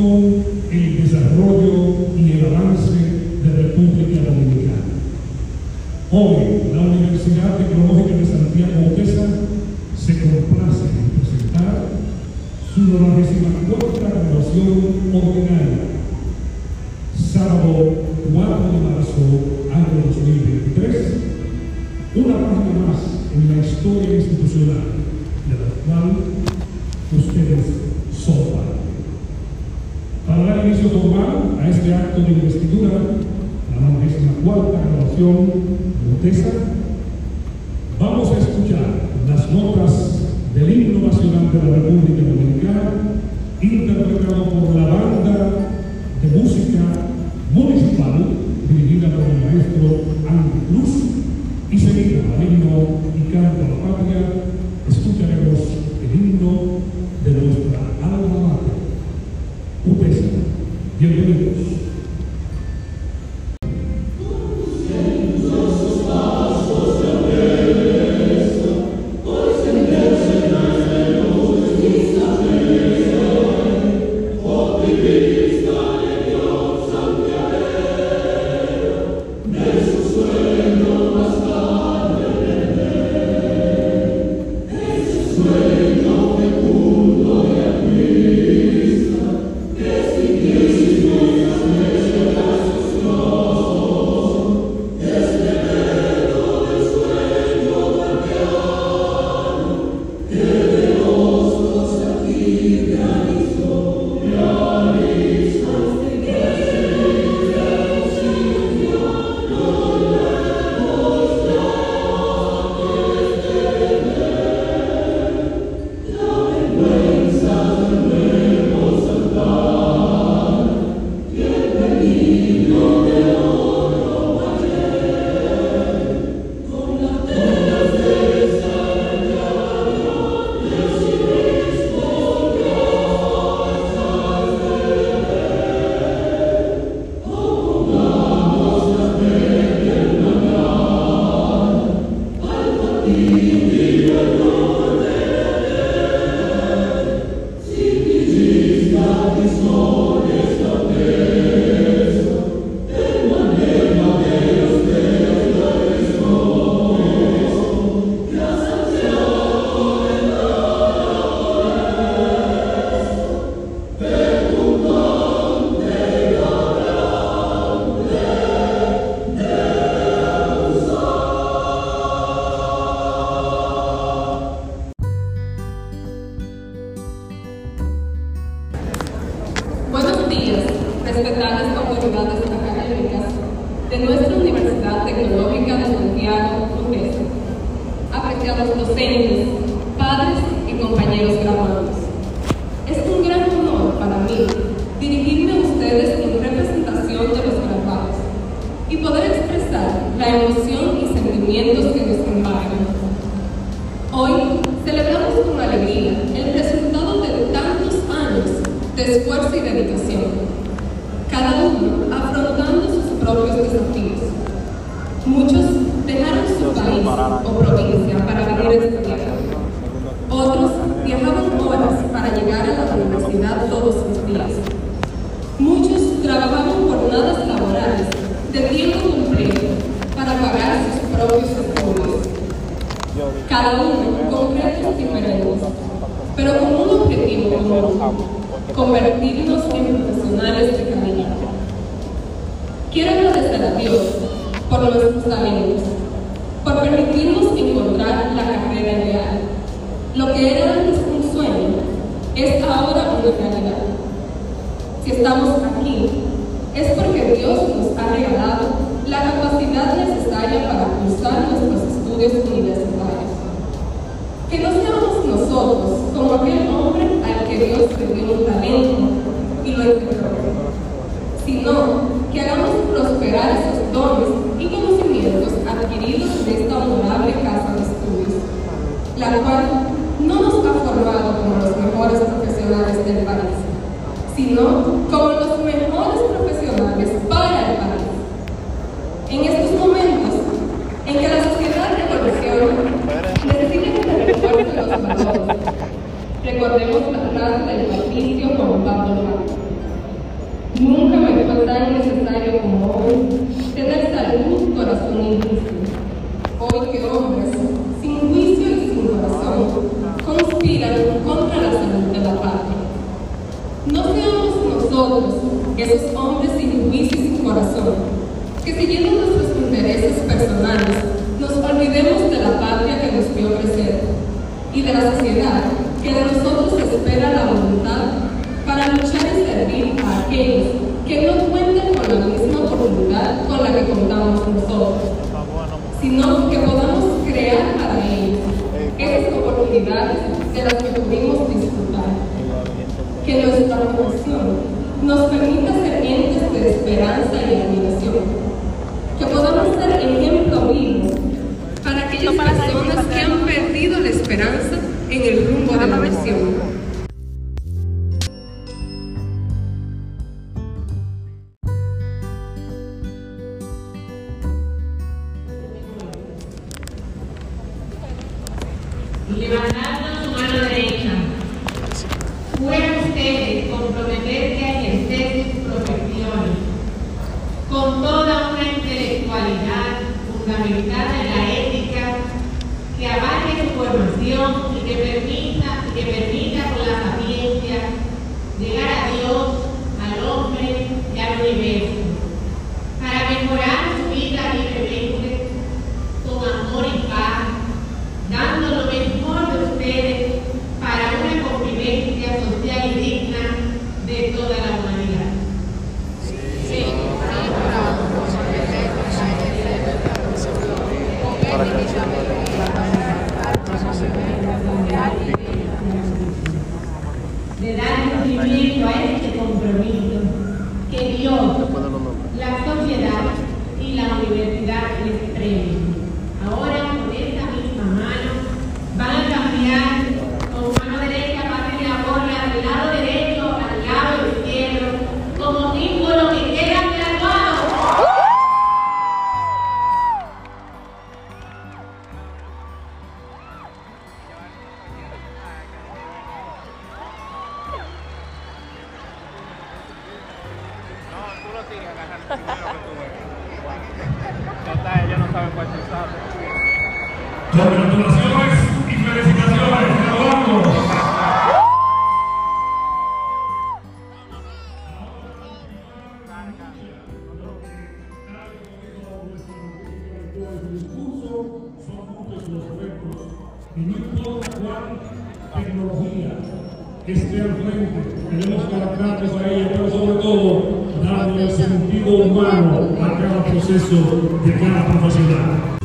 la el desarrollo y el avance de República Dominicana. Hoy, la Universidad Tecnológica de Santiago Otesa se complace en presentar su 94 graduación ordinaria, este acto de investidura, la 94 graduación de Otesa, vamos a escuchar las notas del himno nacional de la República Dominicana, interpretado por la banda de música municipal dirigida por el maestro Andy Cruz y seguida al himno y canto a la patria, Tecnológica de Santiago, UTESA, apreciados docentes, padres y compañeros graduados. Es un gran honor para mí dirigirme a ustedes en representación de los graduados y poder expresar la emoción y sentimientos que nos embargan. Hoy celebramos con alegría el resultado de tantos años de esfuerzo y dedicación, cada uno afrontando sus propios desafíos. Muchos dejaron su país o provincia para venir a estudiar. Otros viajaban horas llegar a la universidad todos los días. Muchos trabajaban jornadas laborales de tiempo completo para pagar sus propios estudios. Cada uno con retos diferentes, pero con un objetivo común, convertirnos en profesionales de calidad. Quiero agradecer a Dios por nuestros talentos, por permitirnos encontrar la carrera ideal. Lo que era antes es ahora una realidad. Si estamos aquí, es porque Dios nos ha regalado la capacidad necesaria para cursar nuestros estudios universitarios. Que no seamos nosotros como aquel hombre al que Dios le dio un talento y lo integró, sino que hagamos prosperar esos dones y conocimientos adquiridos de esta honorable casa de estudios, la cual formado como los mejores profesionales del país, sino como los mejores profesionales para el país. En estos momentos en que la sociedad revoluciona, deciden que se los valores. Recordemos la frase del patricio con Pablo Nunca me fue tan necesario como hoy tener salud, corazón y músculo. Hoy que hombre. Esos hombres sin juicio y sin corazón, que siguiendo nuestros intereses personales, nos olvidemos de la patria que nos vio crecer y de la sociedad que de nosotros espera la voluntad para luchar y servir a aquellos que no cuenten con la misma Levantando su mano derecha. Pueden ustedes comprometerse a ejercer sus profesiones con toda una intelectualidad fundamentada en la ética que abarque su formación y que permita, que permita con la sapiencia llegar a Dios, al hombre y al universo, para mejorar su vida libremente, con amor y paz, dando lo mejor de ustedes para una convivencia social y digna de toda la humanidad. De dar cumplimiento a este Total, ellos no saben cuál tú sabes. Congratulaciones y felicitaciones, graduados. son muchos los retos y no importa cuál tecnología esté al frente, tenemos que adaptarnos a ella, pero sobre todo darle el sentido humano a cada proceso de cada profesional.